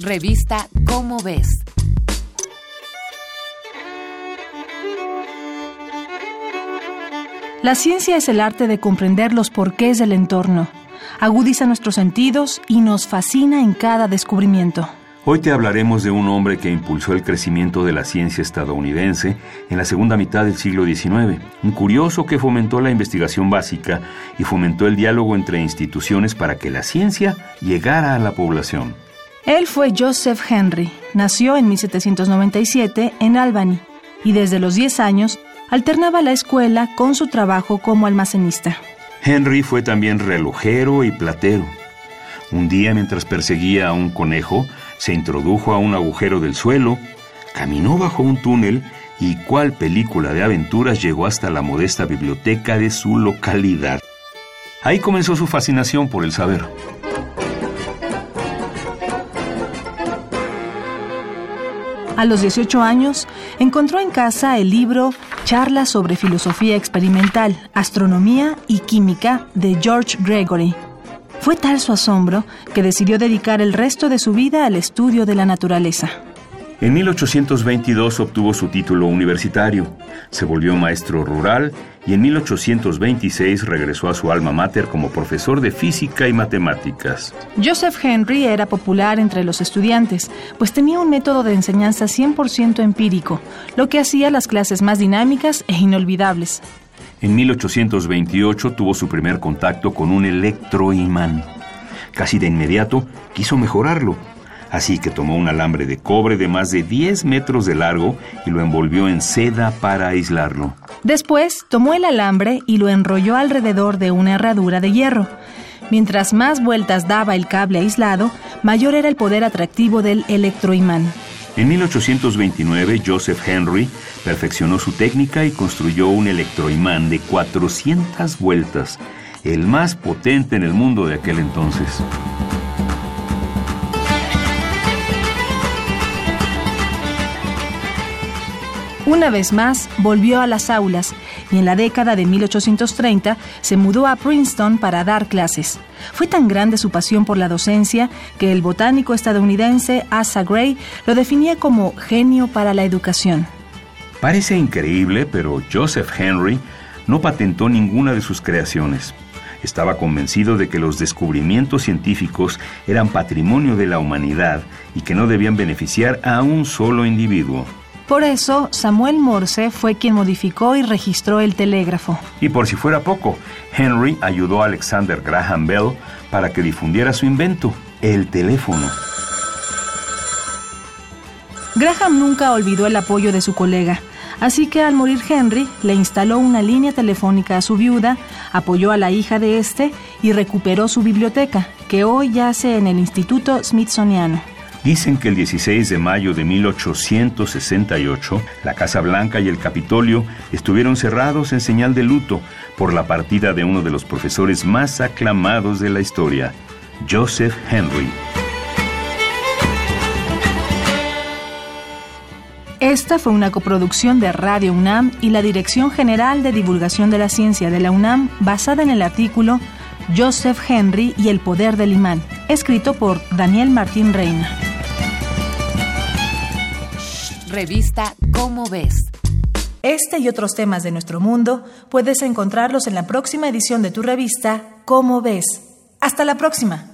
Revista Cómo ves. La ciencia es el arte de comprender los porqués del entorno. Agudiza nuestros sentidos y nos fascina en cada descubrimiento. Hoy te hablaremos de un hombre que impulsó el crecimiento de la ciencia estadounidense en la segunda mitad del siglo XIX, un curioso que fomentó la investigación básica y fomentó el diálogo entre instituciones para que la ciencia llegara a la población. Él fue Joseph Henry, nació en 1797 en Albany y desde los 10 años alternaba la escuela con su trabajo como almacenista. Henry fue también relojero y platero. Un día mientras perseguía a un conejo, se introdujo a un agujero del suelo, caminó bajo un túnel y cual película de aventuras llegó hasta la modesta biblioteca de su localidad. Ahí comenzó su fascinación por el saber. A los 18 años, encontró en casa el libro Charlas sobre Filosofía Experimental, Astronomía y Química de George Gregory. Fue tal su asombro que decidió dedicar el resto de su vida al estudio de la naturaleza. En 1822 obtuvo su título universitario, se volvió maestro rural y en 1826 regresó a su alma mater como profesor de física y matemáticas. Joseph Henry era popular entre los estudiantes, pues tenía un método de enseñanza 100% empírico, lo que hacía las clases más dinámicas e inolvidables. En 1828 tuvo su primer contacto con un electroimán. Casi de inmediato quiso mejorarlo, así que tomó un alambre de cobre de más de 10 metros de largo y lo envolvió en seda para aislarlo. Después tomó el alambre y lo enrolló alrededor de una herradura de hierro. Mientras más vueltas daba el cable aislado, mayor era el poder atractivo del electroimán. En 1829, Joseph Henry perfeccionó su técnica y construyó un electroimán de 400 vueltas, el más potente en el mundo de aquel entonces. Una vez más, volvió a las aulas y en la década de 1830 se mudó a Princeton para dar clases. Fue tan grande su pasión por la docencia que el botánico estadounidense Asa Gray lo definía como genio para la educación. Parece increíble, pero Joseph Henry no patentó ninguna de sus creaciones. Estaba convencido de que los descubrimientos científicos eran patrimonio de la humanidad y que no debían beneficiar a un solo individuo. Por eso, Samuel Morse fue quien modificó y registró el telégrafo. Y por si fuera poco, Henry ayudó a Alexander Graham Bell para que difundiera su invento, el teléfono. Graham nunca olvidó el apoyo de su colega, así que al morir Henry le instaló una línea telefónica a su viuda, apoyó a la hija de este y recuperó su biblioteca, que hoy yace en el Instituto Smithsoniano. Dicen que el 16 de mayo de 1868, la Casa Blanca y el Capitolio estuvieron cerrados en señal de luto por la partida de uno de los profesores más aclamados de la historia, Joseph Henry. Esta fue una coproducción de Radio UNAM y la Dirección General de Divulgación de la Ciencia de la UNAM basada en el artículo Joseph Henry y el poder del imán, escrito por Daniel Martín Reina. Revista Cómo ves. Este y otros temas de nuestro mundo puedes encontrarlos en la próxima edición de tu revista Cómo ves. Hasta la próxima.